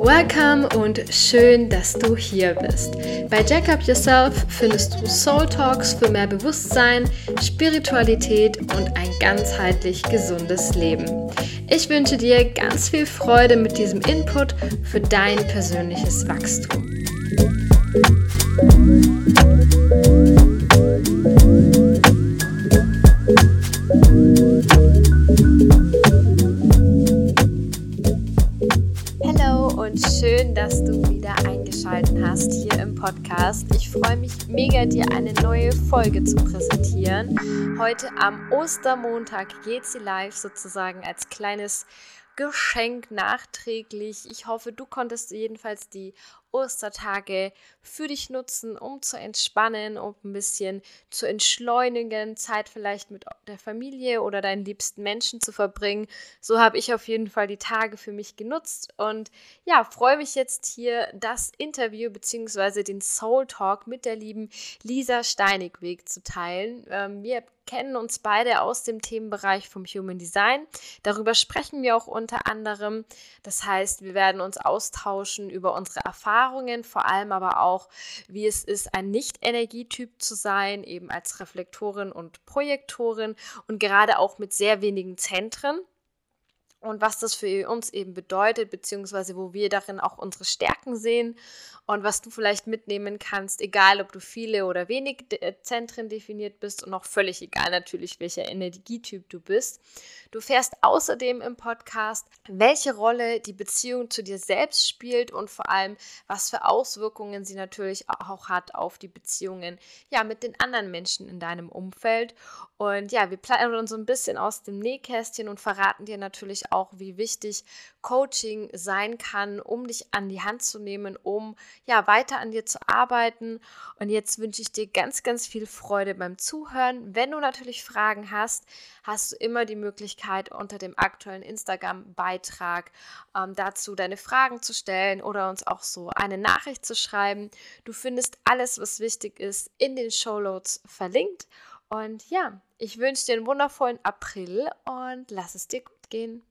Welcome und schön, dass du hier bist. Bei Jack Up Yourself findest du Soul Talks für mehr Bewusstsein, Spiritualität und ein ganzheitlich gesundes Leben. Ich wünsche dir ganz viel Freude mit diesem Input für dein persönliches Wachstum. Heute am Ostermontag geht sie live sozusagen als kleines Geschenk nachträglich. Ich hoffe, du konntest jedenfalls die Ostertage für dich nutzen, um zu entspannen, um ein bisschen zu entschleunigen, Zeit vielleicht mit der Familie oder deinen liebsten Menschen zu verbringen. So habe ich auf jeden Fall die Tage für mich genutzt und ja, freue mich jetzt hier das Interview bzw. den Soul Talk mit der lieben Lisa Steinigweg zu teilen. Ähm, wir kennen uns beide aus dem Themenbereich vom Human Design. Darüber sprechen wir auch unter anderem. Das heißt, wir werden uns austauschen über unsere Erfahrungen Erfahrungen, vor allem aber auch, wie es ist, ein Nicht-Energietyp zu sein, eben als Reflektorin und Projektorin und gerade auch mit sehr wenigen Zentren und was das für uns eben bedeutet, beziehungsweise wo wir darin auch unsere Stärken sehen und was du vielleicht mitnehmen kannst, egal ob du viele oder wenig äh, Zentren definiert bist und auch völlig egal natürlich, welcher Energietyp du bist. Du fährst außerdem im Podcast, welche Rolle die Beziehung zu dir selbst spielt und vor allem, was für Auswirkungen sie natürlich auch hat auf die Beziehungen ja, mit den anderen Menschen in deinem Umfeld. Und ja, wir plaudern so ein bisschen aus dem Nähkästchen und verraten dir natürlich auch, wie wichtig Coaching sein kann, um dich an die Hand zu nehmen, um ja weiter an dir zu arbeiten. Und jetzt wünsche ich dir ganz, ganz viel Freude beim Zuhören. Wenn du natürlich Fragen hast, hast du immer die Möglichkeit, unter dem aktuellen Instagram-Beitrag ähm, dazu deine Fragen zu stellen oder uns auch so eine Nachricht zu schreiben. Du findest alles, was wichtig ist, in den Show Notes verlinkt. Und ja, ich wünsche dir einen wundervollen April und lass es dir gut gehen.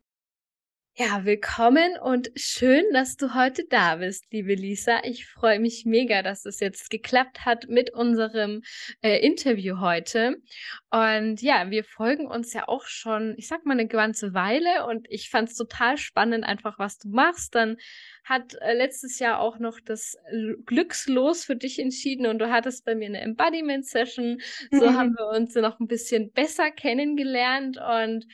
Ja, willkommen und schön, dass du heute da bist, liebe Lisa. Ich freue mich mega, dass es jetzt geklappt hat mit unserem äh, Interview heute. Und ja, wir folgen uns ja auch schon, ich sag mal, eine ganze Weile und ich fand es total spannend, einfach was du machst. Dann hat äh, letztes Jahr auch noch das Glückslos für dich entschieden und du hattest bei mir eine Embodiment-Session. So haben wir uns noch ein bisschen besser kennengelernt und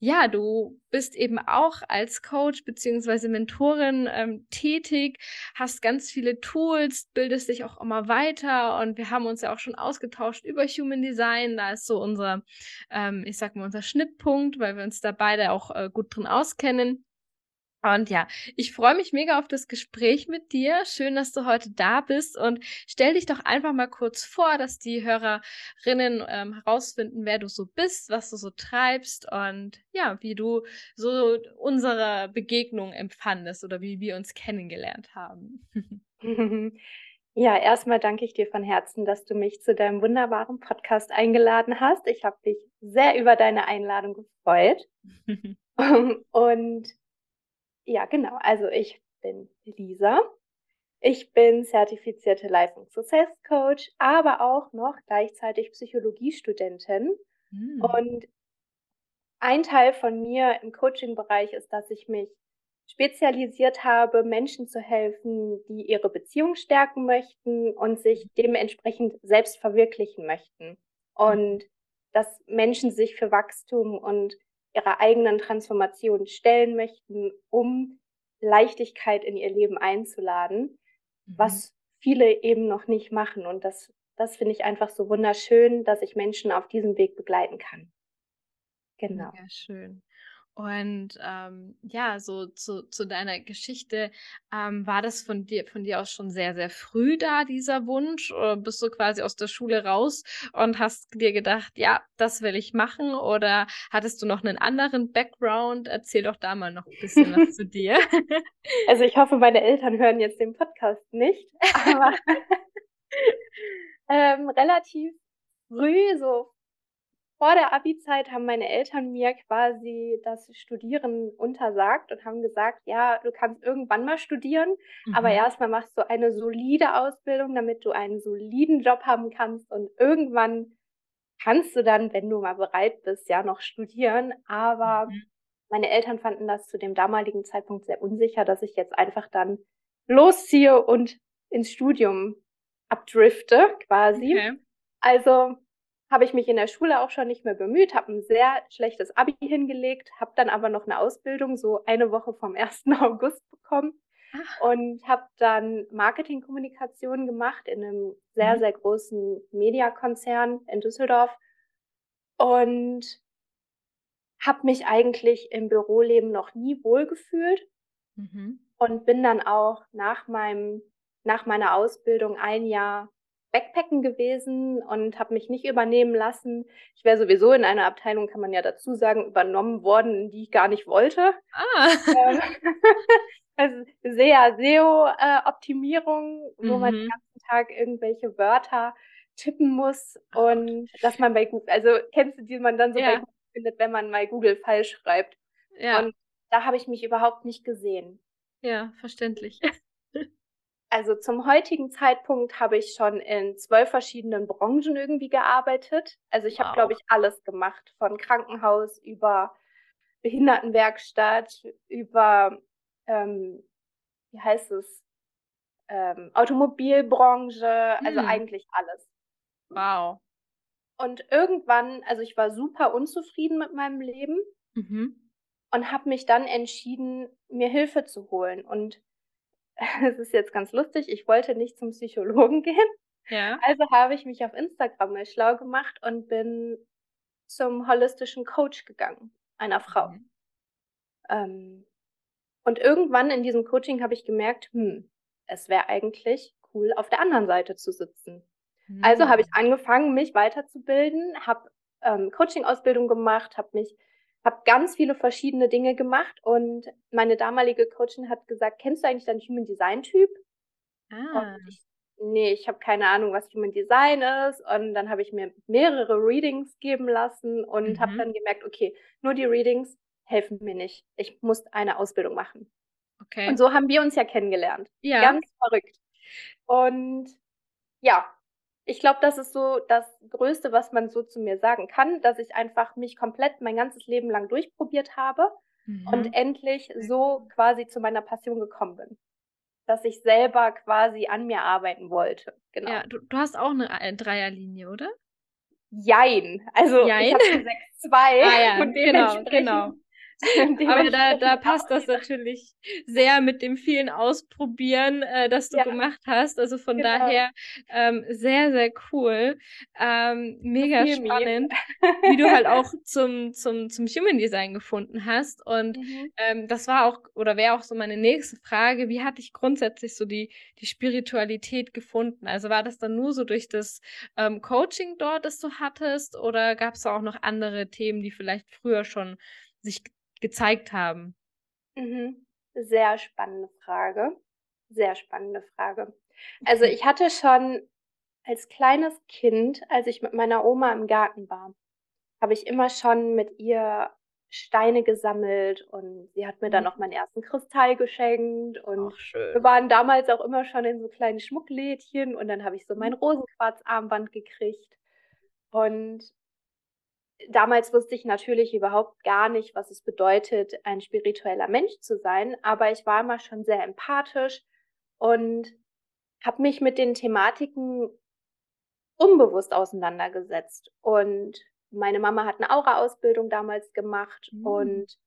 ja, du bist eben auch als Coach beziehungsweise Mentorin ähm, tätig, hast ganz viele Tools, bildest dich auch immer weiter und wir haben uns ja auch schon ausgetauscht über Human Design. Da ist so unser, ähm, ich sag mal, unser Schnittpunkt, weil wir uns da beide auch äh, gut drin auskennen. Und ja, ich freue mich mega auf das Gespräch mit dir. Schön, dass du heute da bist und stell dich doch einfach mal kurz vor, dass die Hörerinnen ähm, herausfinden, wer du so bist, was du so treibst und ja, wie du so unsere Begegnung empfandest oder wie wir uns kennengelernt haben. Ja, erstmal danke ich dir von Herzen, dass du mich zu deinem wunderbaren Podcast eingeladen hast. Ich habe dich sehr über deine Einladung gefreut. und ja, genau. Also ich bin Lisa. Ich bin zertifizierte Life- und Success Coach, aber auch noch gleichzeitig Psychologiestudentin. Hm. Und ein Teil von mir im Coaching-Bereich ist, dass ich mich spezialisiert habe, Menschen zu helfen, die ihre Beziehung stärken möchten und sich dementsprechend selbst verwirklichen möchten. Und dass Menschen sich für Wachstum und ihrer eigenen Transformation stellen möchten, um Leichtigkeit in ihr Leben einzuladen, mhm. was viele eben noch nicht machen. Und das, das finde ich einfach so wunderschön, dass ich Menschen auf diesem Weg begleiten kann. Genau. Ja, schön. Und ähm, ja, so zu, zu deiner Geschichte, ähm, war das von dir, von dir aus schon sehr, sehr früh da, dieser Wunsch? Oder bist du quasi aus der Schule raus und hast dir gedacht, ja, das will ich machen? Oder hattest du noch einen anderen Background? Erzähl doch da mal noch ein bisschen was zu dir. Also ich hoffe, meine Eltern hören jetzt den Podcast nicht, aber ähm, relativ früh, so vor der Abi-Zeit haben meine Eltern mir quasi das Studieren untersagt und haben gesagt, ja, du kannst irgendwann mal studieren, mhm. aber erstmal machst du eine solide Ausbildung, damit du einen soliden Job haben kannst und irgendwann kannst du dann, wenn du mal bereit bist, ja noch studieren. Aber mhm. meine Eltern fanden das zu dem damaligen Zeitpunkt sehr unsicher, dass ich jetzt einfach dann losziehe und ins Studium abdrifte quasi. Okay. Also habe ich mich in der Schule auch schon nicht mehr bemüht, habe ein sehr schlechtes Abi hingelegt, habe dann aber noch eine Ausbildung so eine Woche vom 1. August bekommen Ach. und habe dann Marketingkommunikation gemacht in einem sehr, mhm. sehr großen Mediakonzern in Düsseldorf und habe mich eigentlich im Büroleben noch nie wohlgefühlt mhm. und bin dann auch nach meinem nach meiner Ausbildung ein Jahr Backpacken gewesen und habe mich nicht übernehmen lassen. Ich wäre sowieso in einer Abteilung, kann man ja dazu sagen, übernommen worden, die ich gar nicht wollte. Ah. Ähm, also sehr SEO-Optimierung, äh, wo mhm. man den ganzen Tag irgendwelche Wörter tippen muss und dass man bei Google, also kennst du die man dann so ja. bei Google findet, wenn man mal Google falsch schreibt. Ja. Und da habe ich mich überhaupt nicht gesehen. Ja, verständlich. Also zum heutigen Zeitpunkt habe ich schon in zwölf verschiedenen Branchen irgendwie gearbeitet. Also ich wow. habe, glaube ich, alles gemacht, von Krankenhaus über Behindertenwerkstatt, über, ähm, wie heißt es, ähm, Automobilbranche, also hm. eigentlich alles. Wow. Und irgendwann, also ich war super unzufrieden mit meinem Leben mhm. und habe mich dann entschieden, mir Hilfe zu holen. Und es ist jetzt ganz lustig, ich wollte nicht zum Psychologen gehen. Ja. Also habe ich mich auf Instagram mal schlau gemacht und bin zum holistischen Coach gegangen, einer Frau. Mhm. Ähm, und irgendwann in diesem Coaching habe ich gemerkt, hm, es wäre eigentlich cool, auf der anderen Seite zu sitzen. Mhm. Also habe ich hm. angefangen, mich weiterzubilden, habe ähm, Coaching-Ausbildung gemacht, habe mich habe ganz viele verschiedene Dinge gemacht und meine damalige Coachin hat gesagt, kennst du eigentlich deinen Human Design Typ? Ah. Ich, nee, ich habe keine Ahnung, was Human Design ist und dann habe ich mir mehrere Readings geben lassen und mhm. habe dann gemerkt, okay, nur die Readings helfen mir nicht. Ich muss eine Ausbildung machen. Okay. Und so haben wir uns ja kennengelernt. Ja. Ganz verrückt. Und ja, ich glaube, das ist so das Größte, was man so zu mir sagen kann, dass ich einfach mich komplett mein ganzes Leben lang durchprobiert habe mhm. und endlich so quasi zu meiner Passion gekommen bin. Dass ich selber quasi an mir arbeiten wollte. Genau. Ja, du, du hast auch eine äh, Dreierlinie, oder? Jein. Also Jein? ich habe 6-2 ah, ja, und genau, genau. Aber da, da passt das natürlich sehr mit dem vielen Ausprobieren, äh, das du ja. gemacht hast. Also von genau. daher ähm, sehr, sehr cool. Ähm, mega spannend, wie du halt auch zum, zum, zum Human Design gefunden hast. Und mhm. ähm, das war auch, oder wäre auch so meine nächste Frage, wie hat dich grundsätzlich so die, die Spiritualität gefunden? Also war das dann nur so durch das ähm, Coaching dort, das du hattest, oder gab es auch noch andere Themen, die vielleicht früher schon sich gezeigt haben? Mhm. Sehr spannende Frage. Sehr spannende Frage. Also ich hatte schon als kleines Kind, als ich mit meiner Oma im Garten war, habe ich immer schon mit ihr Steine gesammelt und sie hat mir dann mhm. noch meinen ersten Kristall geschenkt und wir waren damals auch immer schon in so kleinen Schmucklädchen und dann habe ich so mein mhm. Rosenquarzarmband gekriegt und damals wusste ich natürlich überhaupt gar nicht, was es bedeutet, ein spiritueller Mensch zu sein, aber ich war immer schon sehr empathisch und habe mich mit den Thematiken unbewusst auseinandergesetzt. Und meine Mama hat eine Aura-Ausbildung damals gemacht mhm. und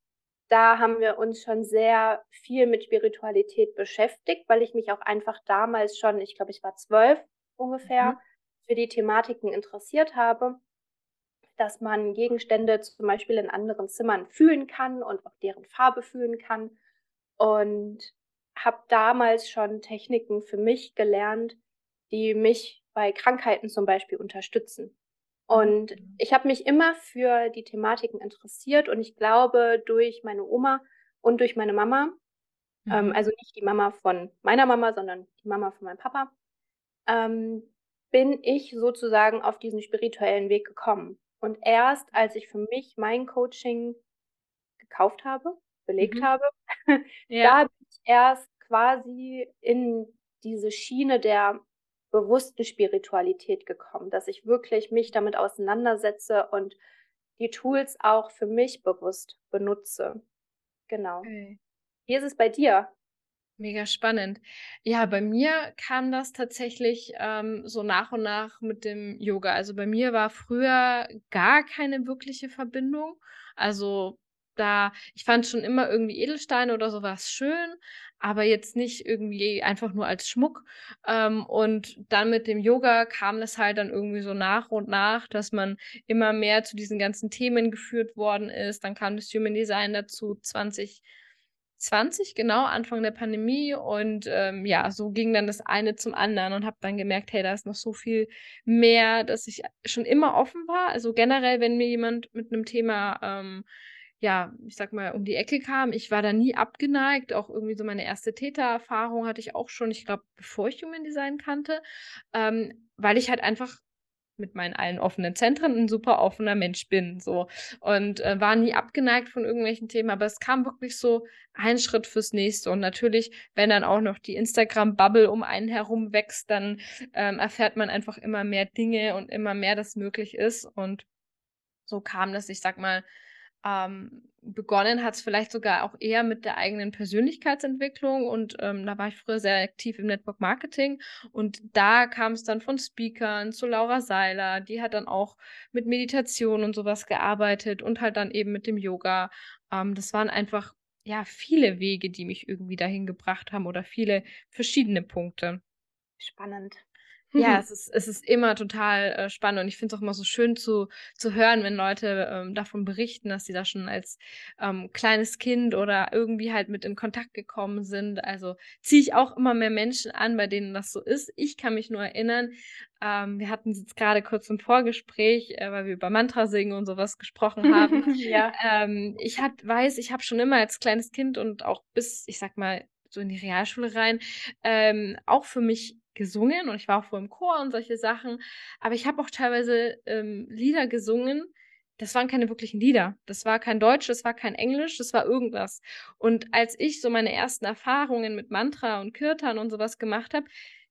da haben wir uns schon sehr viel mit Spiritualität beschäftigt, weil ich mich auch einfach damals schon, ich glaube, ich war zwölf ungefähr, mhm. für die Thematiken interessiert habe dass man Gegenstände zum Beispiel in anderen Zimmern fühlen kann und auch deren Farbe fühlen kann. Und habe damals schon Techniken für mich gelernt, die mich bei Krankheiten zum Beispiel unterstützen. Und mhm. ich habe mich immer für die Thematiken interessiert und ich glaube, durch meine Oma und durch meine Mama, ähm, mhm. ähm, also nicht die Mama von meiner Mama, sondern die Mama von meinem Papa, ähm, bin ich sozusagen auf diesen spirituellen Weg gekommen. Und erst als ich für mich mein Coaching gekauft habe, belegt mhm. habe, ja. da bin ich erst quasi in diese Schiene der bewussten Spiritualität gekommen, dass ich wirklich mich damit auseinandersetze und die Tools auch für mich bewusst benutze. Genau. Okay. Wie ist es bei dir? Mega spannend. Ja, bei mir kam das tatsächlich ähm, so nach und nach mit dem Yoga. Also bei mir war früher gar keine wirkliche Verbindung. Also da, ich fand schon immer irgendwie Edelsteine oder sowas schön, aber jetzt nicht irgendwie einfach nur als Schmuck. Ähm, und dann mit dem Yoga kam das halt dann irgendwie so nach und nach, dass man immer mehr zu diesen ganzen Themen geführt worden ist. Dann kam das Human Design dazu 2020, genau, Anfang der Pandemie. Und ähm, ja, so ging dann das eine zum anderen und habe dann gemerkt, hey, da ist noch so viel mehr, dass ich schon immer offen war. Also generell, wenn mir jemand mit einem Thema ähm, ja, ich sag mal, um die Ecke kam. Ich war da nie abgeneigt. Auch irgendwie so meine erste Tätererfahrung hatte ich auch schon, ich glaube, bevor ich Human Design kannte, ähm, weil ich halt einfach mit meinen allen offenen Zentren ein super offener Mensch bin, so. Und äh, war nie abgeneigt von irgendwelchen Themen, aber es kam wirklich so ein Schritt fürs nächste. Und natürlich, wenn dann auch noch die Instagram-Bubble um einen herum wächst, dann ähm, erfährt man einfach immer mehr Dinge und immer mehr, das möglich ist. Und so kam das, ich sag mal, ähm, begonnen hat es vielleicht sogar auch eher mit der eigenen Persönlichkeitsentwicklung und ähm, da war ich früher sehr aktiv im Network Marketing und da kam es dann von Speakern zu Laura Seiler, die hat dann auch mit Meditation und sowas gearbeitet und halt dann eben mit dem Yoga. Ähm, das waren einfach ja viele Wege, die mich irgendwie dahin gebracht haben oder viele verschiedene Punkte. Spannend. Ja, es ist, es ist immer total äh, spannend und ich finde es auch immer so schön zu, zu hören, wenn Leute ähm, davon berichten, dass sie da schon als ähm, kleines Kind oder irgendwie halt mit in Kontakt gekommen sind. Also ziehe ich auch immer mehr Menschen an, bei denen das so ist. Ich kann mich nur erinnern, ähm, wir hatten jetzt gerade kurz im Vorgespräch, äh, weil wir über Mantra singen und sowas gesprochen haben. ja. Ähm, ich hat, weiß, ich habe schon immer als kleines Kind und auch bis, ich sag mal, so in die Realschule rein, ähm, auch für mich gesungen und ich war auch vor im Chor und solche Sachen. Aber ich habe auch teilweise ähm, Lieder gesungen. Das waren keine wirklichen Lieder. Das war kein Deutsch, das war kein Englisch, das war irgendwas. Und als ich so meine ersten Erfahrungen mit Mantra und Kirtan und sowas gemacht habe,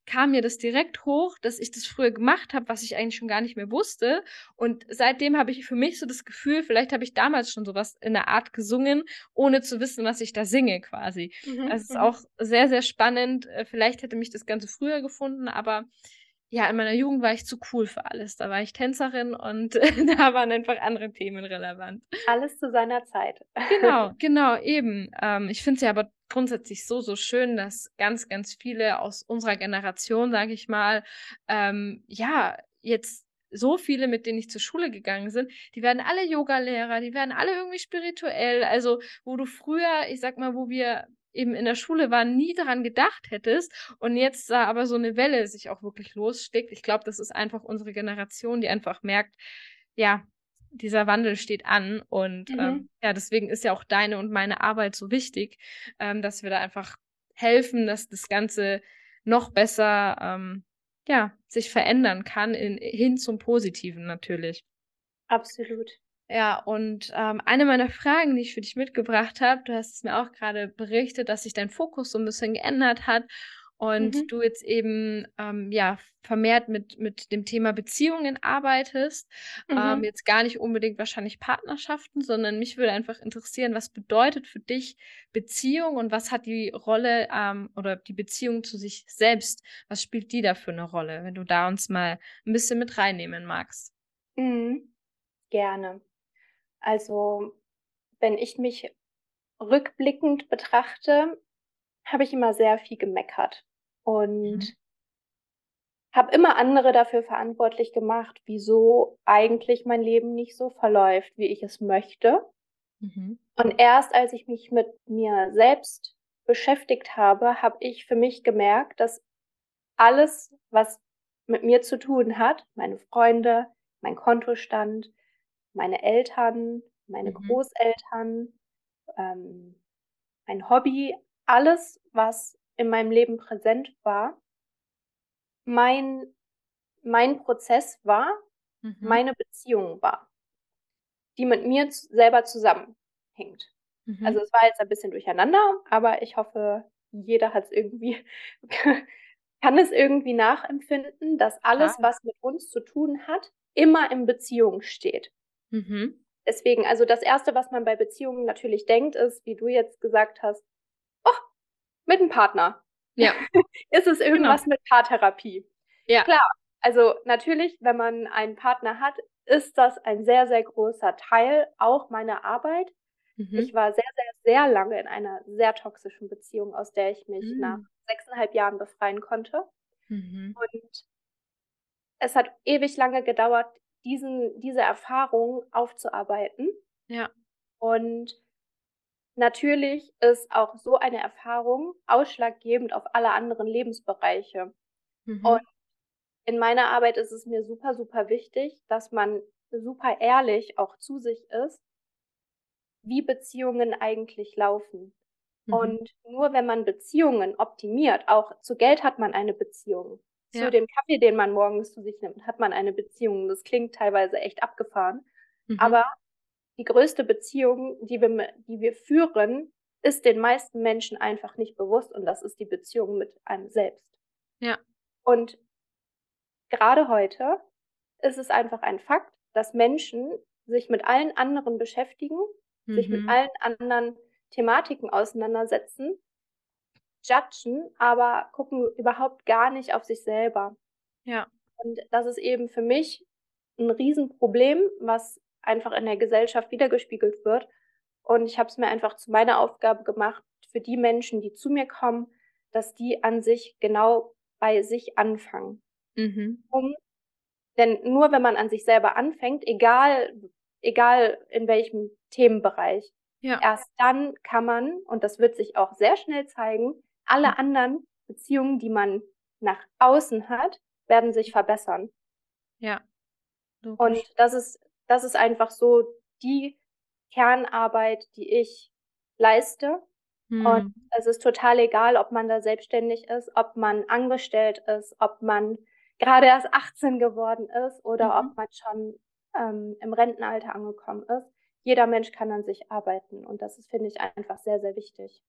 kam mir das direkt hoch, dass ich das früher gemacht habe, was ich eigentlich schon gar nicht mehr wusste. Und seitdem habe ich für mich so das Gefühl, vielleicht habe ich damals schon sowas in der Art gesungen, ohne zu wissen, was ich da singe quasi. Mhm. Das ist mhm. auch sehr, sehr spannend. Äh, vielleicht hätte mich das Ganze früher gefunden, aber ja, in meiner Jugend war ich zu cool für alles. Da war ich Tänzerin und da waren einfach andere Themen relevant. Alles zu seiner Zeit. genau, genau, eben. Ähm, ich finde es ja aber grundsätzlich so, so schön, dass ganz, ganz viele aus unserer Generation, sage ich mal, ähm, ja, jetzt so viele, mit denen ich zur Schule gegangen bin, die werden alle Yoga-Lehrer, die werden alle irgendwie spirituell. Also, wo du früher, ich sag mal, wo wir eben in der Schule waren, nie daran gedacht hättest und jetzt da aber so eine Welle sich auch wirklich lossteckt. Ich glaube, das ist einfach unsere Generation, die einfach merkt, ja, dieser Wandel steht an und mhm. ähm, ja, deswegen ist ja auch deine und meine Arbeit so wichtig, ähm, dass wir da einfach helfen, dass das Ganze noch besser ähm, ja, sich verändern kann, in, hin zum Positiven natürlich. Absolut. Ja, und ähm, eine meiner Fragen, die ich für dich mitgebracht habe, du hast es mir auch gerade berichtet, dass sich dein Fokus so ein bisschen geändert hat und mhm. du jetzt eben ähm, ja vermehrt mit, mit dem Thema Beziehungen arbeitest. Ähm, mhm. Ähm, jetzt gar nicht unbedingt wahrscheinlich Partnerschaften, sondern mich würde einfach interessieren, was bedeutet für dich Beziehung und was hat die Rolle ähm, oder die Beziehung zu sich selbst, was spielt die da für eine Rolle, wenn du da uns mal ein bisschen mit reinnehmen magst? Mhm. Gerne. Also, wenn ich mich rückblickend betrachte, habe ich immer sehr viel gemeckert. Und mhm. habe immer andere dafür verantwortlich gemacht, wieso eigentlich mein Leben nicht so verläuft, wie ich es möchte. Mhm. Und erst als ich mich mit mir selbst beschäftigt habe, habe ich für mich gemerkt, dass alles, was mit mir zu tun hat, meine Freunde, mein Kontostand, meine Eltern, meine mhm. Großeltern, ähm, mein Hobby, alles, was in meinem Leben präsent war, mein, mein Prozess war, mhm. meine Beziehung war, die mit mir selber zusammenhängt. Mhm. Also es war jetzt ein bisschen durcheinander, aber ich hoffe, jeder hat es irgendwie, kann es irgendwie nachempfinden, dass alles, Klar. was mit uns zu tun hat, immer in Beziehung steht. Mhm. Deswegen, also das Erste, was man bei Beziehungen natürlich denkt, ist, wie du jetzt gesagt hast, mit einem Partner. Ja. ist es irgendwas genau. mit Paartherapie? Ja. Klar. Also natürlich, wenn man einen Partner hat, ist das ein sehr, sehr großer Teil auch meiner Arbeit. Mhm. Ich war sehr, sehr, sehr lange in einer sehr toxischen Beziehung, aus der ich mich mhm. nach sechseinhalb Jahren befreien konnte. Mhm. Und es hat ewig lange gedauert, diesen, diese Erfahrung aufzuarbeiten. Ja. Und natürlich ist auch so eine Erfahrung ausschlaggebend auf alle anderen Lebensbereiche. Mhm. Und in meiner Arbeit ist es mir super, super wichtig, dass man super ehrlich auch zu sich ist, wie Beziehungen eigentlich laufen. Mhm. Und nur wenn man Beziehungen optimiert, auch zu Geld hat man eine Beziehung, ja. Zu dem Kaffee, den man morgens zu sich nimmt, hat man eine Beziehung. Das klingt teilweise echt abgefahren. Mhm. Aber die größte Beziehung, die wir, die wir führen, ist den meisten Menschen einfach nicht bewusst und das ist die Beziehung mit einem selbst. Ja. Und gerade heute ist es einfach ein Fakt, dass Menschen sich mit allen anderen beschäftigen, mhm. sich mit mhm. allen anderen Thematiken auseinandersetzen judgen, aber gucken überhaupt gar nicht auf sich selber. Ja. Und das ist eben für mich ein Riesenproblem, was einfach in der Gesellschaft wiedergespiegelt wird. Und ich habe es mir einfach zu meiner Aufgabe gemacht, für die Menschen, die zu mir kommen, dass die an sich genau bei sich anfangen. Mhm. Um, denn nur wenn man an sich selber anfängt, egal, egal in welchem Themenbereich, ja. erst dann kann man, und das wird sich auch sehr schnell zeigen, alle hm. anderen Beziehungen, die man nach außen hat, werden sich verbessern. Ja. Logisch. Und das ist, das ist einfach so die Kernarbeit, die ich leiste. Hm. Und es ist total egal, ob man da selbstständig ist, ob man angestellt ist, ob man gerade erst 18 geworden ist oder mhm. ob man schon ähm, im Rentenalter angekommen ist. Jeder Mensch kann an sich arbeiten und das ist, finde ich, einfach sehr, sehr wichtig.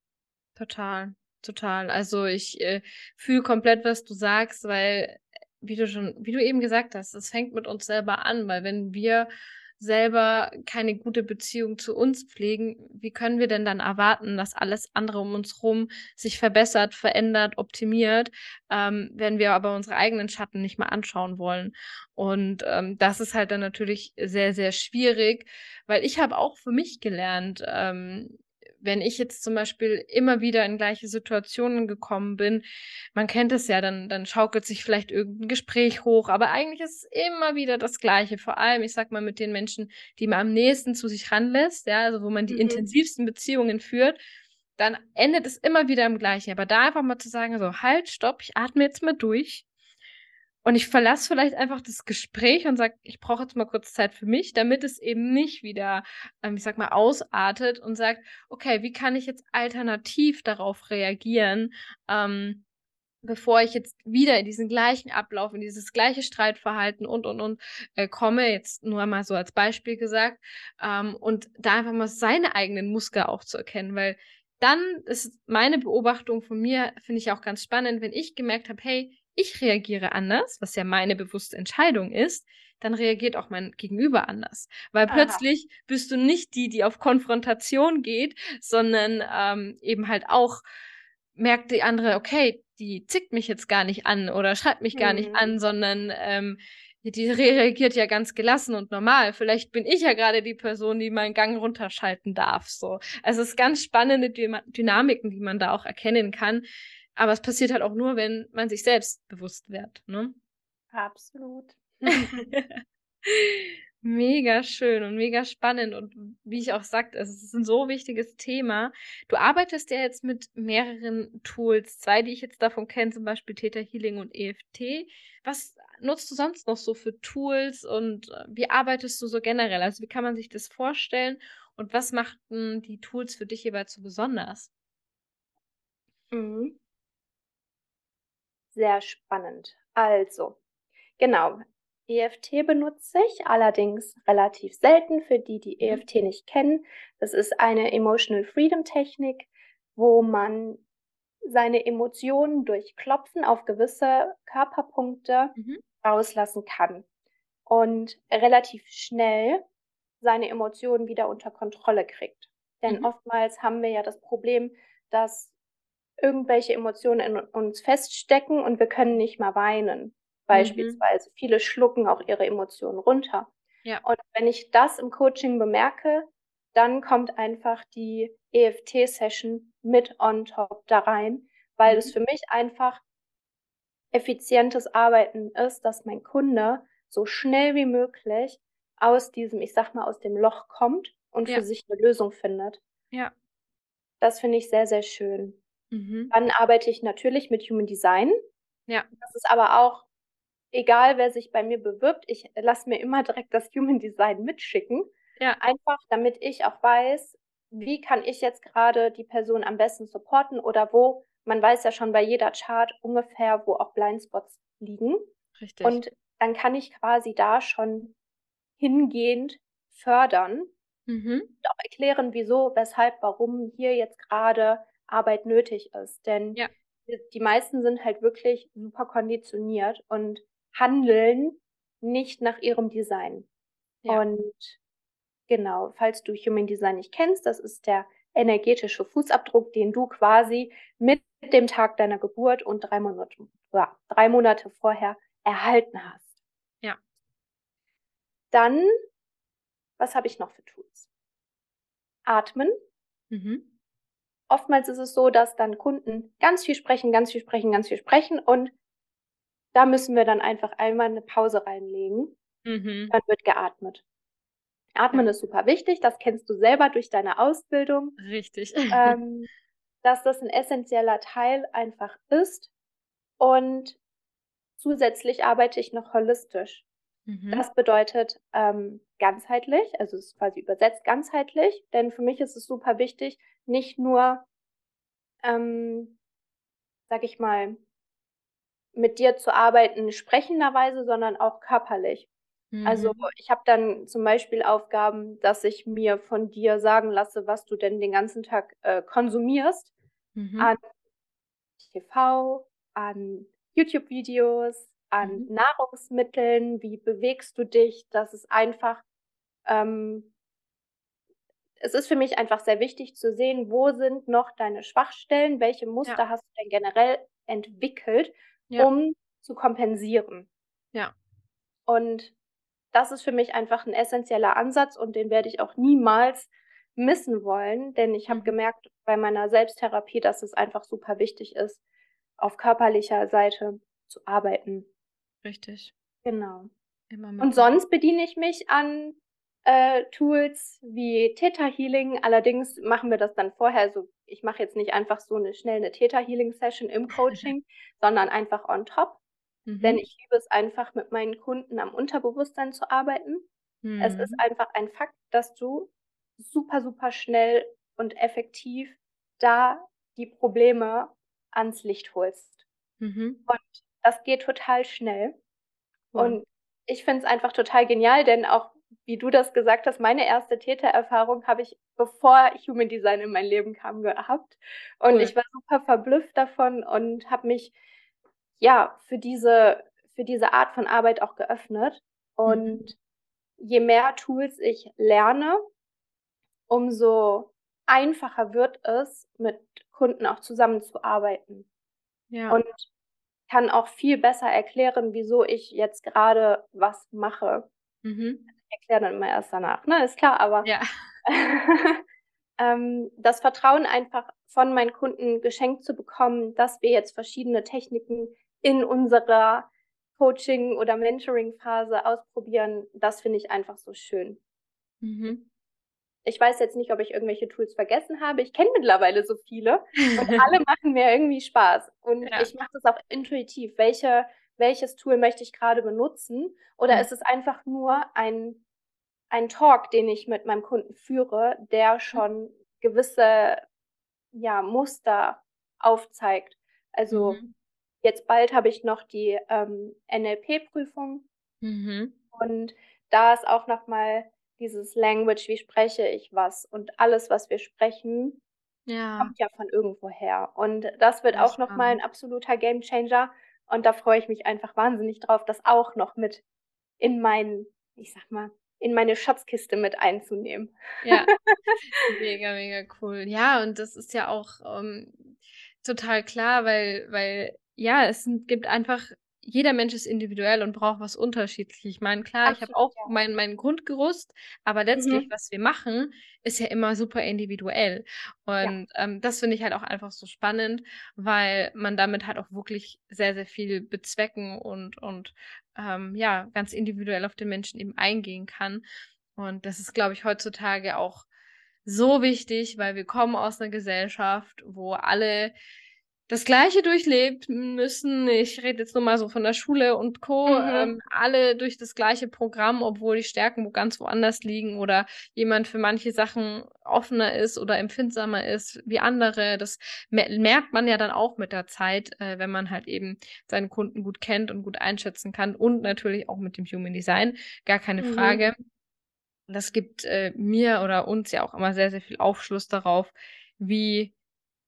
Total. Total. Also ich äh, fühle komplett, was du sagst, weil, wie du schon, wie du eben gesagt hast, es fängt mit uns selber an, weil wenn wir selber keine gute Beziehung zu uns pflegen, wie können wir denn dann erwarten, dass alles andere um uns herum sich verbessert, verändert, optimiert, ähm, wenn wir aber unsere eigenen Schatten nicht mal anschauen wollen? Und ähm, das ist halt dann natürlich sehr, sehr schwierig, weil ich habe auch für mich gelernt, ähm, wenn ich jetzt zum Beispiel immer wieder in gleiche Situationen gekommen bin, man kennt es ja, dann, dann schaukelt sich vielleicht irgendein Gespräch hoch, aber eigentlich ist es immer wieder das Gleiche. Vor allem, ich sag mal, mit den Menschen, die man am nächsten zu sich ranlässt, ja, also wo man die mhm. intensivsten Beziehungen führt, dann endet es immer wieder im Gleichen. Aber da einfach mal zu sagen, so, halt, stopp, ich atme jetzt mal durch und ich verlasse vielleicht einfach das Gespräch und sage, ich brauche jetzt mal kurz Zeit für mich, damit es eben nicht wieder, ähm, ich sag mal, ausartet und sagt, okay, wie kann ich jetzt alternativ darauf reagieren, ähm, bevor ich jetzt wieder in diesen gleichen Ablauf, in dieses gleiche Streitverhalten und, und, und äh, komme, jetzt nur mal so als Beispiel gesagt, ähm, und da einfach mal seine eigenen Muster auch zu erkennen, weil dann ist meine Beobachtung von mir, finde ich auch ganz spannend, wenn ich gemerkt habe, hey, ich reagiere anders, was ja meine bewusste Entscheidung ist, dann reagiert auch mein Gegenüber anders. Weil Aha. plötzlich bist du nicht die, die auf Konfrontation geht, sondern ähm, eben halt auch merkt die andere, okay, die zickt mich jetzt gar nicht an oder schreibt mich gar mhm. nicht an, sondern ähm, die reagiert ja ganz gelassen und normal. Vielleicht bin ich ja gerade die Person, die meinen Gang runterschalten darf. So, also es ist ganz spannende Dynamiken, die man da auch erkennen kann, aber es passiert halt auch nur, wenn man sich selbst bewusst wird. Ne? Absolut. Mega schön und mega spannend und wie ich auch sagte, es ist ein so wichtiges Thema. Du arbeitest ja jetzt mit mehreren Tools, zwei, die ich jetzt davon kenne, zum Beispiel Theta Healing und EFT. Was nutzt du sonst noch so für Tools und äh, wie arbeitest du so generell? Also wie kann man sich das vorstellen und was machten die Tools für dich jeweils so besonders? Mhm. Sehr spannend. Also, genau, EFT benutze ich, allerdings relativ selten für die, die mhm. EFT nicht kennen. Das ist eine Emotional Freedom Technik, wo man seine Emotionen durch Klopfen auf gewisse Körperpunkte mhm. rauslassen kann und relativ schnell seine Emotionen wieder unter Kontrolle kriegt. Denn mhm. oftmals haben wir ja das Problem, dass irgendwelche Emotionen in uns feststecken und wir können nicht mal weinen. Beispielsweise. Mhm. Viele schlucken auch ihre Emotionen runter. Ja. Und wenn ich das im Coaching bemerke, dann kommt einfach die EFT-Session mit on top da rein, weil mhm. es für mich einfach effizientes Arbeiten ist, dass mein Kunde so schnell wie möglich aus diesem, ich sag mal, aus dem Loch kommt und ja. für sich eine Lösung findet. Ja. Das finde ich sehr, sehr schön. Mhm. Dann arbeite ich natürlich mit Human Design. Ja. Das ist aber auch egal wer sich bei mir bewirbt, ich lasse mir immer direkt das Human Design mitschicken. Ja. Einfach, damit ich auch weiß, wie kann ich jetzt gerade die Person am besten supporten oder wo, man weiß ja schon bei jeder Chart ungefähr, wo auch Blindspots liegen. Richtig. Und dann kann ich quasi da schon hingehend fördern mhm. und auch erklären, wieso, weshalb, warum hier jetzt gerade Arbeit nötig ist. Denn ja. die meisten sind halt wirklich super konditioniert und handeln nicht nach ihrem Design. Ja. Und genau, falls du Human Design nicht kennst, das ist der energetische Fußabdruck, den du quasi mit dem Tag deiner Geburt und drei Monate, ja, drei Monate vorher erhalten hast. Ja. Dann, was habe ich noch für Tools? Atmen. Mhm. Oftmals ist es so, dass dann Kunden ganz viel sprechen, ganz viel sprechen, ganz viel sprechen und da müssen wir dann einfach einmal eine Pause reinlegen. Mhm. Dann wird geatmet. Atmen ja. ist super wichtig, das kennst du selber durch deine Ausbildung. Richtig. Ähm, dass das ein essentieller Teil einfach ist. Und zusätzlich arbeite ich noch holistisch. Mhm. Das bedeutet ähm, ganzheitlich, also es ist quasi übersetzt ganzheitlich, denn für mich ist es super wichtig, nicht nur, ähm, sag ich mal, mit dir zu arbeiten, sprechenderweise, sondern auch körperlich. Also mhm. ich habe dann zum Beispiel Aufgaben, dass ich mir von dir sagen lasse, was du denn den ganzen Tag äh, konsumierst mhm. an TV, an YouTube-Videos, an mhm. Nahrungsmitteln, wie bewegst du dich, das ist einfach, ähm, es ist für mich einfach sehr wichtig zu sehen, wo sind noch deine Schwachstellen, welche Muster ja. hast du denn generell entwickelt ja. um zu kompensieren. Ja. Und das ist für mich einfach ein essentieller Ansatz und den werde ich auch niemals missen wollen, denn ich habe mhm. gemerkt bei meiner Selbsttherapie, dass es einfach super wichtig ist, auf körperlicher Seite zu arbeiten. Richtig. Genau. und sonst bediene ich mich an äh, Tools wie Theta Healing. Allerdings machen wir das dann vorher so. Ich mache jetzt nicht einfach so eine schnell eine Theta Healing Session im Coaching, sondern einfach on top. Mhm. Denn ich liebe es einfach, mit meinen Kunden am Unterbewusstsein zu arbeiten. Mhm. Es ist mhm. einfach ein Fakt, dass du super, super schnell und effektiv da die Probleme ans Licht holst. Mhm. Und das geht total schnell. Cool. Und ich finde es einfach total genial, denn auch wie du das gesagt hast, meine erste Tätererfahrung habe ich, bevor Human Design in mein Leben kam, gehabt. Und cool. ich war super verblüfft davon und habe mich ja für diese, für diese Art von Arbeit auch geöffnet. Und mhm. je mehr Tools ich lerne, umso einfacher wird es, mit Kunden auch zusammenzuarbeiten. Ja. Und kann auch viel besser erklären, wieso ich jetzt gerade was mache. Mhm erkläre dann immer erst danach, ne? Ist klar, aber ja. ähm, das Vertrauen einfach von meinen Kunden geschenkt zu bekommen, dass wir jetzt verschiedene Techniken in unserer Coaching- oder Mentoring-Phase ausprobieren, das finde ich einfach so schön. Mhm. Ich weiß jetzt nicht, ob ich irgendwelche Tools vergessen habe. Ich kenne mittlerweile so viele und alle machen mir irgendwie Spaß. Und ja. ich mache das auch intuitiv. Welche, welches Tool möchte ich gerade benutzen? Oder mhm. ist es einfach nur ein, ein Talk, den ich mit meinem Kunden führe, der mhm. schon gewisse ja, Muster aufzeigt? Also mhm. jetzt bald habe ich noch die ähm, NLP-Prüfung. Mhm. Und da ist auch nochmal dieses Language, wie spreche ich was und alles, was wir sprechen, ja. kommt ja von irgendwo her. Und das wird das auch nochmal ein absoluter Gamechanger. Und da freue ich mich einfach wahnsinnig drauf, das auch noch mit in meinen, ich sag mal, in meine Schatzkiste mit einzunehmen. Ja, mega, mega cool. Ja, und das ist ja auch ähm, total klar, weil, weil ja, es gibt einfach jeder Mensch ist individuell und braucht was unterschiedliches. Ich meine, klar, Absolut, ich habe auch ja. mein, mein Grundgerüst, aber letztlich, mhm. was wir machen, ist ja immer super individuell. Und ja. ähm, das finde ich halt auch einfach so spannend, weil man damit halt auch wirklich sehr, sehr viel bezwecken und, und ähm, ja, ganz individuell auf den Menschen eben eingehen kann. Und das ist, glaube ich, heutzutage auch so wichtig, weil wir kommen aus einer Gesellschaft, wo alle das Gleiche durchlebt müssen. Ich rede jetzt nur mal so von der Schule und Co. Mhm. Ähm, alle durch das gleiche Programm, obwohl die Stärken wo ganz woanders liegen oder jemand für manche Sachen offener ist oder empfindsamer ist wie andere. Das merkt man ja dann auch mit der Zeit, äh, wenn man halt eben seinen Kunden gut kennt und gut einschätzen kann und natürlich auch mit dem Human Design. Gar keine mhm. Frage. Das gibt äh, mir oder uns ja auch immer sehr, sehr viel Aufschluss darauf, wie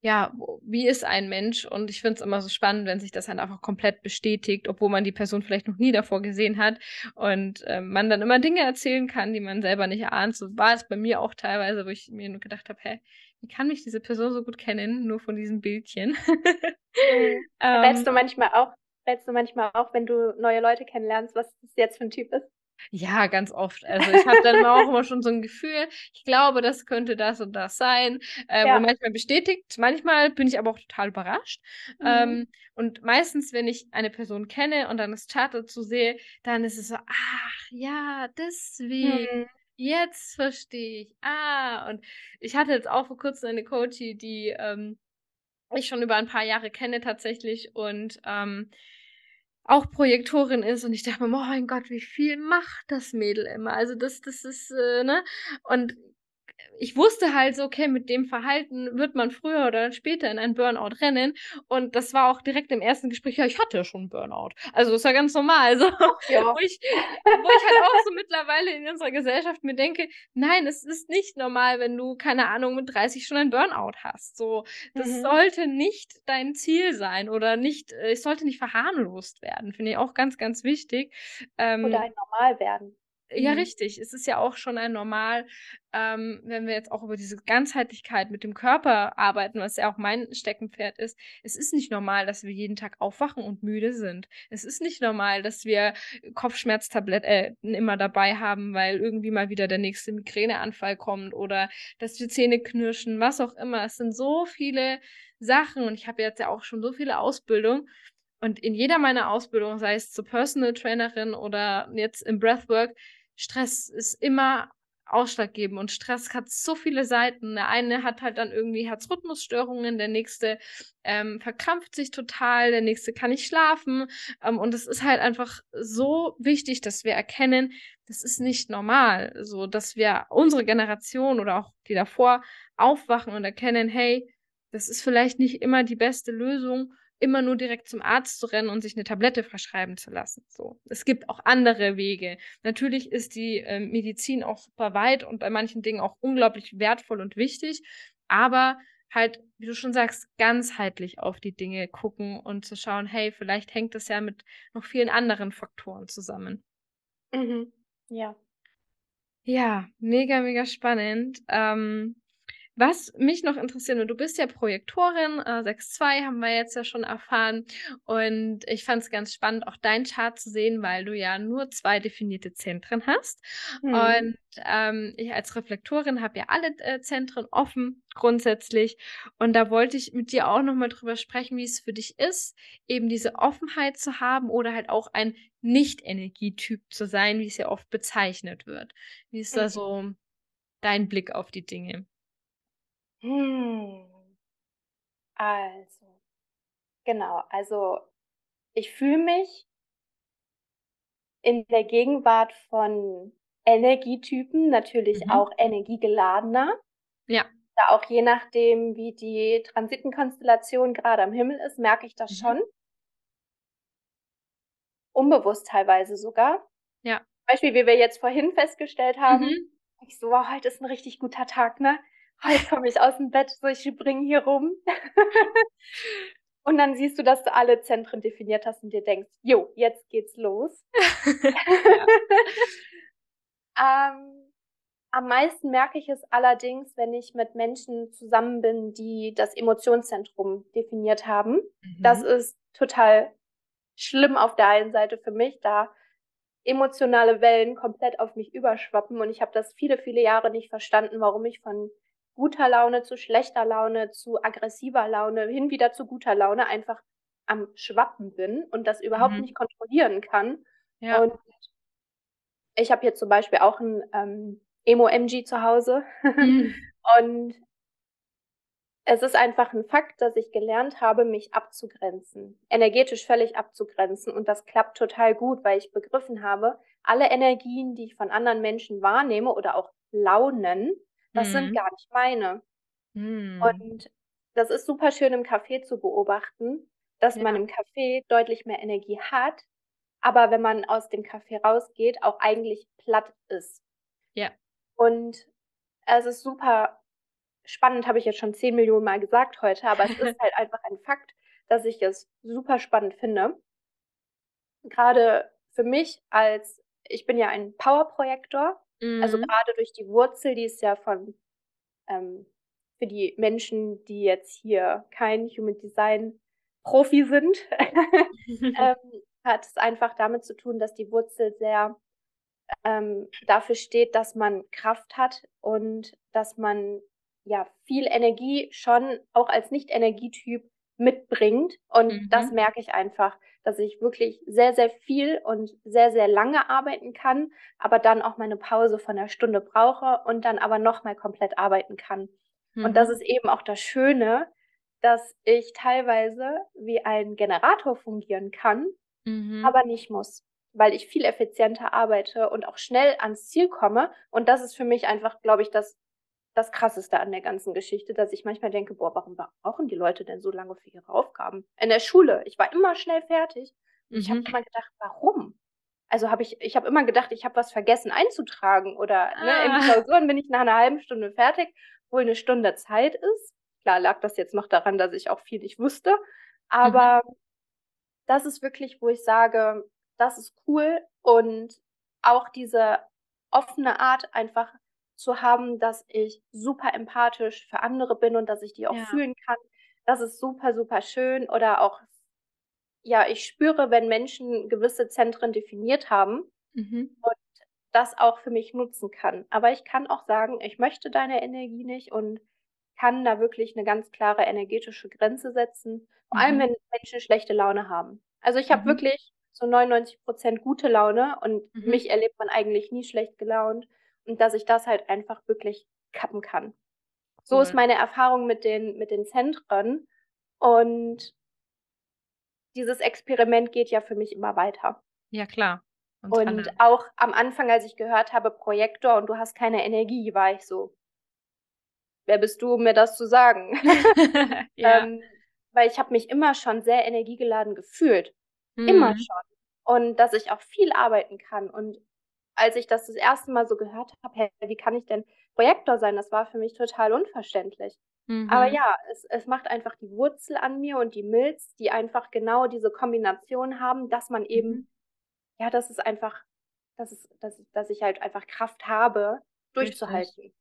ja, wie ist ein Mensch? Und ich finde es immer so spannend, wenn sich das dann einfach komplett bestätigt, obwohl man die Person vielleicht noch nie davor gesehen hat und äh, man dann immer Dinge erzählen kann, die man selber nicht ahnt. So war es bei mir auch teilweise, wo ich mir nur gedacht habe, hä, wie kann mich diese Person so gut kennen, nur von diesem Bildchen? mhm. ähm, du manchmal auch, rätst du manchmal auch, wenn du neue Leute kennenlernst, was das jetzt für ein Typ ist? Ja, ganz oft. Also ich habe dann auch immer schon so ein Gefühl, ich glaube, das könnte das und das sein. Ähm, ja. Und manchmal bestätigt, manchmal bin ich aber auch total überrascht. Mhm. Ähm, und meistens, wenn ich eine Person kenne und dann das Chart dazu sehe, dann ist es so, ach ja, deswegen. Mhm. Jetzt verstehe ich. Ah, und ich hatte jetzt auch vor kurzem eine Coachie, die ähm, ich schon über ein paar Jahre kenne tatsächlich und ähm, auch Projektorin ist und ich dachte mir, oh mein Gott, wie viel macht das Mädel immer? Also das, das ist, äh, ne? Und ich wusste halt so, okay, mit dem Verhalten wird man früher oder später in ein Burnout rennen. Und das war auch direkt im ersten Gespräch, ja, ich hatte ja schon einen Burnout. Also das ist ja ganz normal. So, ja. wo, ich, wo ich halt auch so mittlerweile in unserer Gesellschaft mir denke, nein, es ist nicht normal, wenn du, keine Ahnung, mit 30 schon einen Burnout hast. So, das mhm. sollte nicht dein Ziel sein oder nicht, äh, es sollte nicht verharmlost werden. Finde ich auch ganz, ganz wichtig. Ähm, oder ein Normal werden. Ja, mhm. richtig. Es ist ja auch schon ein Normal, ähm, wenn wir jetzt auch über diese Ganzheitlichkeit mit dem Körper arbeiten, was ja auch mein Steckenpferd ist. Es ist nicht normal, dass wir jeden Tag aufwachen und müde sind. Es ist nicht normal, dass wir Kopfschmerztabletten äh, immer dabei haben, weil irgendwie mal wieder der nächste Migräneanfall kommt oder dass wir Zähne knirschen, was auch immer. Es sind so viele Sachen und ich habe jetzt ja auch schon so viele Ausbildungen. Und in jeder meiner Ausbildungen, sei es zur Personal Trainerin oder jetzt im Breathwork, Stress ist immer ausschlaggebend und Stress hat so viele Seiten. Der eine hat halt dann irgendwie Herzrhythmusstörungen, der nächste ähm, verkrampft sich total, der nächste kann nicht schlafen. Ähm, und es ist halt einfach so wichtig, dass wir erkennen, das ist nicht normal. So, dass wir unsere Generation oder auch die davor aufwachen und erkennen, hey, das ist vielleicht nicht immer die beste Lösung immer nur direkt zum Arzt zu rennen und sich eine Tablette verschreiben zu lassen. So, es gibt auch andere Wege. Natürlich ist die äh, Medizin auch super weit und bei manchen Dingen auch unglaublich wertvoll und wichtig, aber halt, wie du schon sagst, ganzheitlich auf die Dinge gucken und zu schauen, hey, vielleicht hängt das ja mit noch vielen anderen Faktoren zusammen. Mhm. Ja. Ja, mega, mega spannend. Ähm, Was mich noch interessiert, und du bist ja Projektorin, äh, 6.2 haben wir jetzt ja schon erfahren. Und ich fand es ganz spannend, auch deinen Chart zu sehen, weil du ja nur zwei definierte Zentren hast. Mhm. Und ähm, ich als Reflektorin habe ja alle äh, Zentren offen, grundsätzlich. Und da wollte ich mit dir auch nochmal drüber sprechen, wie es für dich ist, eben diese Offenheit zu haben oder halt auch ein Nicht-Energietyp zu sein, wie es ja oft bezeichnet wird. Wie ist mhm. da so dein Blick auf die Dinge? Hm. Also, genau, also ich fühle mich in der Gegenwart von Energietypen natürlich Mhm. auch energiegeladener. Ja. Da auch je nachdem, wie die Transitenkonstellation gerade am Himmel ist, merke ich das Mhm. schon. Unbewusst teilweise sogar. Ja. Beispiel, wie wir jetzt vorhin festgestellt haben, Mhm. ich so: „Wow, heute ist ein richtig guter Tag, ne? Heute komme ich aus dem Bett, so ich springe hier rum. und dann siehst du, dass du alle Zentren definiert hast und dir denkst, jo, jetzt geht's los. ähm, am meisten merke ich es allerdings, wenn ich mit Menschen zusammen bin, die das Emotionszentrum definiert haben. Mhm. Das ist total schlimm auf der einen Seite für mich, da emotionale Wellen komplett auf mich überschwappen und ich habe das viele, viele Jahre nicht verstanden, warum ich von guter Laune zu schlechter Laune zu aggressiver Laune hin wieder zu guter Laune einfach am Schwappen bin und das überhaupt mhm. nicht kontrollieren kann. Ja. Und ich habe jetzt zum Beispiel auch ein ähm, Emo-MG zu Hause. Mhm. und es ist einfach ein Fakt, dass ich gelernt habe, mich abzugrenzen, energetisch völlig abzugrenzen. Und das klappt total gut, weil ich begriffen habe, alle Energien, die ich von anderen Menschen wahrnehme oder auch Launen, das mhm. sind gar nicht meine. Mhm. Und das ist super schön im Café zu beobachten, dass ja. man im Café deutlich mehr Energie hat, aber wenn man aus dem Café rausgeht, auch eigentlich platt ist. Ja. Und es ist super spannend, habe ich jetzt schon zehn Millionen Mal gesagt heute, aber es ist halt einfach ein Fakt, dass ich es super spannend finde. Gerade für mich als, ich bin ja ein Powerprojektor also mhm. gerade durch die Wurzel, die ist ja von ähm, für die Menschen, die jetzt hier kein Human Design Profi sind, ähm, hat es einfach damit zu tun, dass die Wurzel sehr ähm, dafür steht, dass man Kraft hat und dass man ja viel Energie schon auch als Nicht-Energietyp mitbringt. Und mhm. das merke ich einfach, dass ich wirklich sehr, sehr viel und sehr, sehr lange arbeiten kann, aber dann auch meine Pause von einer Stunde brauche und dann aber nochmal komplett arbeiten kann. Mhm. Und das mhm. ist eben auch das Schöne, dass ich teilweise wie ein Generator fungieren kann, mhm. aber nicht muss, weil ich viel effizienter arbeite und auch schnell ans Ziel komme. Und das ist für mich einfach, glaube ich, das das Krasseste an der ganzen Geschichte, dass ich manchmal denke, boah, warum brauchen die Leute denn so lange für ihre Aufgaben? In der Schule, ich war immer schnell fertig. Mhm. ich habe immer gedacht, warum? Also habe ich, ich habe immer gedacht, ich habe was vergessen einzutragen oder ah. ne, in ah. Klausuren bin ich nach einer halben Stunde fertig, wo eine Stunde Zeit ist. Klar lag das jetzt noch daran, dass ich auch viel nicht wusste, aber mhm. das ist wirklich, wo ich sage, das ist cool und auch diese offene Art einfach zu haben, dass ich super empathisch für andere bin und dass ich die auch ja. fühlen kann. Das ist super, super schön. Oder auch, ja, ich spüre, wenn Menschen gewisse Zentren definiert haben mhm. und das auch für mich nutzen kann. Aber ich kann auch sagen, ich möchte deine Energie nicht und kann da wirklich eine ganz klare energetische Grenze setzen. Vor mhm. allem, wenn Menschen schlechte Laune haben. Also ich habe mhm. wirklich so 99 Prozent gute Laune und mhm. mich erlebt man eigentlich nie schlecht gelaunt und dass ich das halt einfach wirklich kappen kann. So ist meine Erfahrung mit den, mit den Zentren. Und dieses Experiment geht ja für mich immer weiter. Ja, klar. Und, und auch am Anfang, als ich gehört habe, Projektor und du hast keine Energie, war ich so, wer bist du, um mir das zu sagen? ja. ähm, weil ich habe mich immer schon sehr energiegeladen gefühlt. Mhm. Immer schon. Und dass ich auch viel arbeiten kann und als ich das das erste Mal so gehört habe, hey, wie kann ich denn Projektor sein? Das war für mich total unverständlich. Mhm. Aber ja, es, es macht einfach die Wurzel an mir und die Milz, die einfach genau diese Kombination haben, dass man eben, mhm. ja, das ist einfach, dass, es, dass, dass ich halt einfach Kraft habe, durchzuhalten.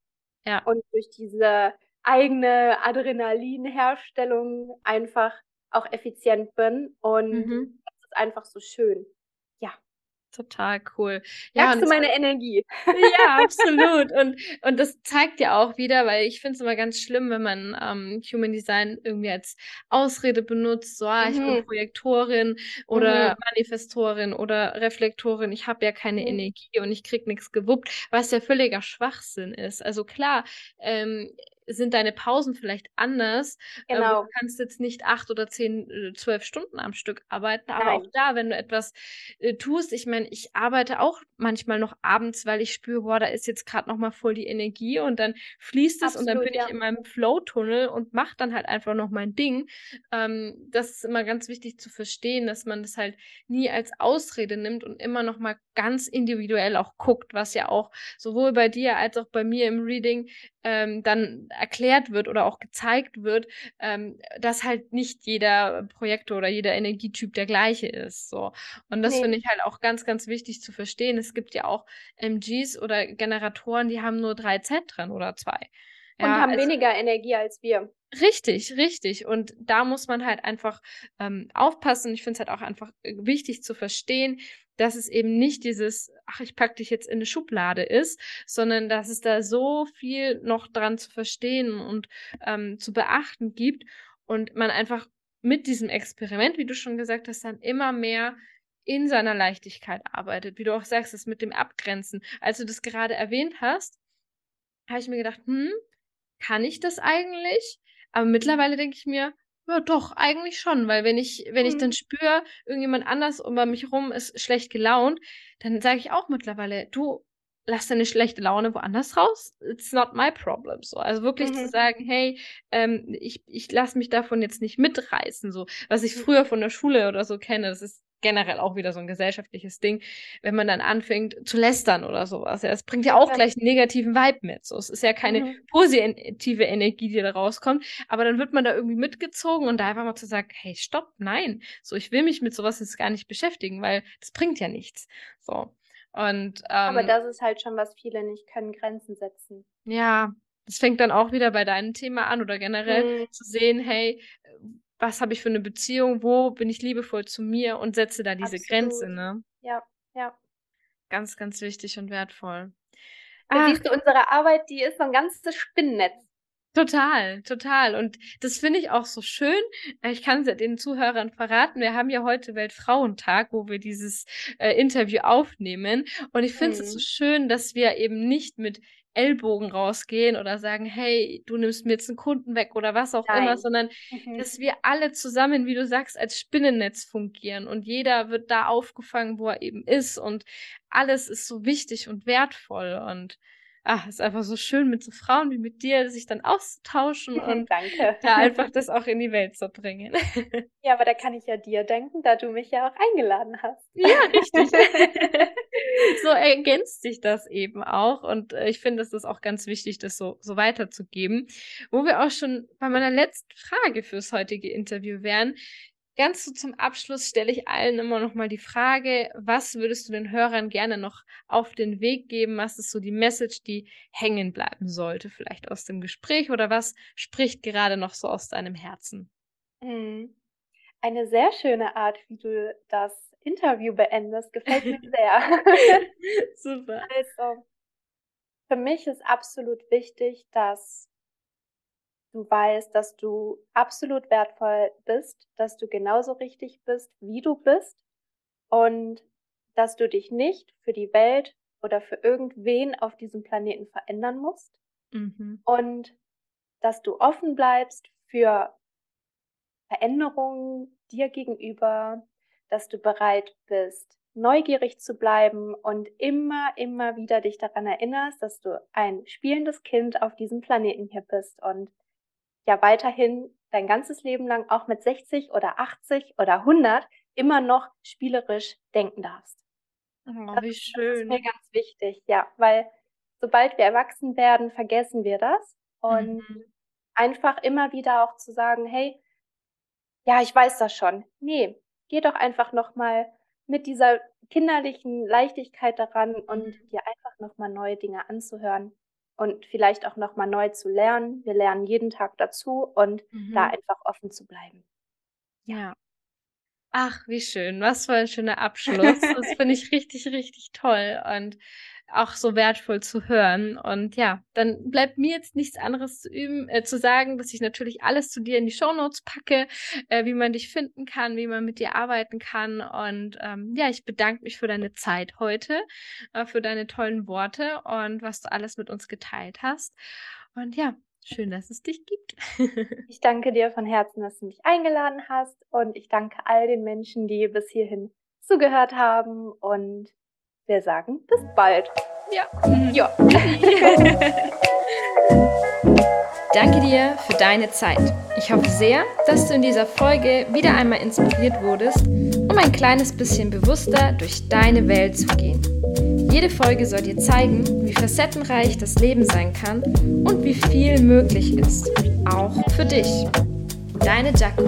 Ja. Und durch diese eigene Adrenalinherstellung einfach auch effizient bin und mhm. das ist einfach so schön. Total cool. Ja, Merkst du meine Energie? Ja, absolut. Und, und das zeigt ja auch wieder, weil ich finde es immer ganz schlimm, wenn man ähm, Human Design irgendwie als Ausrede benutzt, so, ah, ich bin mhm. Projektorin oder mhm. Manifestorin oder Reflektorin, ich habe ja keine mhm. Energie und ich krieg nichts gewuppt, was ja völliger Schwachsinn ist. Also klar, ähm, sind deine Pausen vielleicht anders. Genau. du kannst jetzt nicht acht oder zehn, äh, zwölf Stunden am Stück arbeiten, aber Nein. auch da, wenn du etwas äh, tust, ich meine, ich arbeite auch manchmal noch abends, weil ich spüre, boah, da ist jetzt gerade noch mal voll die Energie und dann fließt es Absolut, und dann bin ja. ich in meinem Flow-Tunnel und mache dann halt einfach noch mein Ding. Ähm, das ist immer ganz wichtig zu verstehen, dass man das halt nie als Ausrede nimmt und immer noch mal ganz individuell auch guckt, was ja auch sowohl bei dir als auch bei mir im Reading ähm, dann erklärt wird oder auch gezeigt wird, ähm, dass halt nicht jeder Projektor oder jeder Energietyp der gleiche ist. So. Und das nee. finde ich halt auch ganz, ganz wichtig zu verstehen. Es gibt ja auch MGs oder Generatoren, die haben nur drei Zentren oder zwei. Und ja, haben also, weniger Energie als wir. Richtig, richtig. Und da muss man halt einfach ähm, aufpassen. Ich finde es halt auch einfach äh, wichtig zu verstehen, dass es eben nicht dieses, ach, ich pack dich jetzt in eine Schublade ist, sondern dass es da so viel noch dran zu verstehen und ähm, zu beachten gibt und man einfach mit diesem Experiment, wie du schon gesagt hast, dann immer mehr in seiner Leichtigkeit arbeitet. Wie du auch sagst, das mit dem Abgrenzen. Als du das gerade erwähnt hast, habe ich mir gedacht, hm, kann ich das eigentlich? Aber mittlerweile denke ich mir, ja, doch, eigentlich schon, weil wenn ich, wenn ich dann mhm. spüre, irgendjemand anders um mich rum ist schlecht gelaunt, dann sage ich auch mittlerweile, du, lass deine schlechte Laune woanders raus. It's not my problem. So, also wirklich mhm. zu sagen, hey, ähm, ich, ich lasse mich davon jetzt nicht mitreißen. So, was ich mhm. früher von der Schule oder so kenne, das ist generell auch wieder so ein gesellschaftliches Ding, wenn man dann anfängt zu lästern oder sowas. Ja, es bringt ja auch ja. gleich einen negativen Vibe mit. So, es ist ja keine mhm. positive Energie, die da rauskommt, aber dann wird man da irgendwie mitgezogen und da einfach mal zu sagen, hey, stopp, nein, so, ich will mich mit sowas jetzt gar nicht beschäftigen, weil das bringt ja nichts. So. Und, ähm, aber das ist halt schon, was viele nicht können, Grenzen setzen. Ja, das fängt dann auch wieder bei deinem Thema an oder generell mhm. zu sehen, hey, was habe ich für eine Beziehung, wo bin ich liebevoll zu mir und setze da diese Absolut. Grenze, ne? Ja, ja. Ganz, ganz wichtig und wertvoll. Da siehst du, unsere Arbeit, die ist so ein ganzes Spinnennetz. Total, total. Und das finde ich auch so schön. Ich kann es den Zuhörern verraten. Wir haben ja heute Weltfrauentag, wo wir dieses äh, Interview aufnehmen. Und ich finde es mhm. so schön, dass wir eben nicht mit Ellbogen rausgehen oder sagen, hey, du nimmst mir jetzt einen Kunden weg oder was auch Nein. immer, sondern mhm. dass wir alle zusammen, wie du sagst, als Spinnennetz fungieren und jeder wird da aufgefangen, wo er eben ist und alles ist so wichtig und wertvoll und ach, ist einfach so schön mit so Frauen wie mit dir, sich dann auszutauschen und Danke. da einfach das auch in die Welt zu bringen. Ja, aber da kann ich ja dir denken, da du mich ja auch eingeladen hast. Ja, richtig. so ergänzt sich das eben auch und äh, ich finde, es ist auch ganz wichtig, das so, so weiterzugeben. Wo wir auch schon bei meiner letzten Frage fürs heutige Interview wären, Ganz so zum Abschluss stelle ich allen immer noch mal die Frage, was würdest du den Hörern gerne noch auf den Weg geben? Was ist so die Message, die hängen bleiben sollte, vielleicht aus dem Gespräch oder was spricht gerade noch so aus deinem Herzen? Mhm. Eine sehr schöne Art, wie du das Interview beendest, gefällt mir sehr. Super. Also, für mich ist absolut wichtig, dass du weißt, dass du absolut wertvoll bist, dass du genauso richtig bist, wie du bist und dass du dich nicht für die Welt oder für irgendwen auf diesem Planeten verändern musst mhm. und dass du offen bleibst für Veränderungen dir gegenüber, dass du bereit bist, neugierig zu bleiben und immer, immer wieder dich daran erinnerst, dass du ein spielendes Kind auf diesem Planeten hier bist und ja weiterhin dein ganzes Leben lang auch mit 60 oder 80 oder 100 immer noch spielerisch denken darfst. Oh, wie schön. Das ist mir ganz wichtig, ja, weil sobald wir erwachsen werden, vergessen wir das und mhm. einfach immer wieder auch zu sagen, hey, ja, ich weiß das schon. Nee, geh doch einfach noch mal mit dieser kinderlichen Leichtigkeit daran und mhm. dir einfach noch mal neue Dinge anzuhören. Und vielleicht auch nochmal neu zu lernen. Wir lernen jeden Tag dazu und mhm. da einfach offen zu bleiben. Ja. Ach, wie schön. Was für ein schöner Abschluss. Das finde ich richtig, richtig toll. Und auch so wertvoll zu hören. Und ja, dann bleibt mir jetzt nichts anderes zu üben, äh, zu sagen, dass ich natürlich alles zu dir in die Shownotes packe, äh, wie man dich finden kann, wie man mit dir arbeiten kann. Und ähm, ja, ich bedanke mich für deine Zeit heute, äh, für deine tollen Worte und was du alles mit uns geteilt hast. Und ja, schön, dass es dich gibt. ich danke dir von Herzen, dass du mich eingeladen hast. Und ich danke all den Menschen, die bis hierhin zugehört haben und wir sagen bis bald. Ja. Ja. Danke dir für deine Zeit. Ich hoffe sehr, dass du in dieser Folge wieder einmal inspiriert wurdest, um ein kleines bisschen bewusster durch deine Welt zu gehen. Jede Folge soll dir zeigen, wie facettenreich das Leben sein kann und wie viel möglich ist, auch für dich. Deine Jaco.